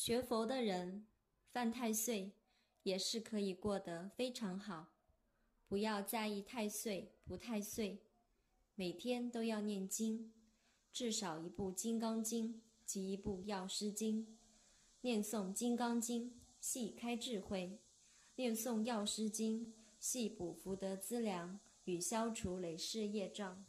学佛的人犯太岁，也是可以过得非常好。不要在意太岁不太岁，每天都要念经，至少一部《金刚经》及一部《药师经》。念诵《金刚经》系开智慧，念诵《药师经》系补福德资粮与消除累世业障。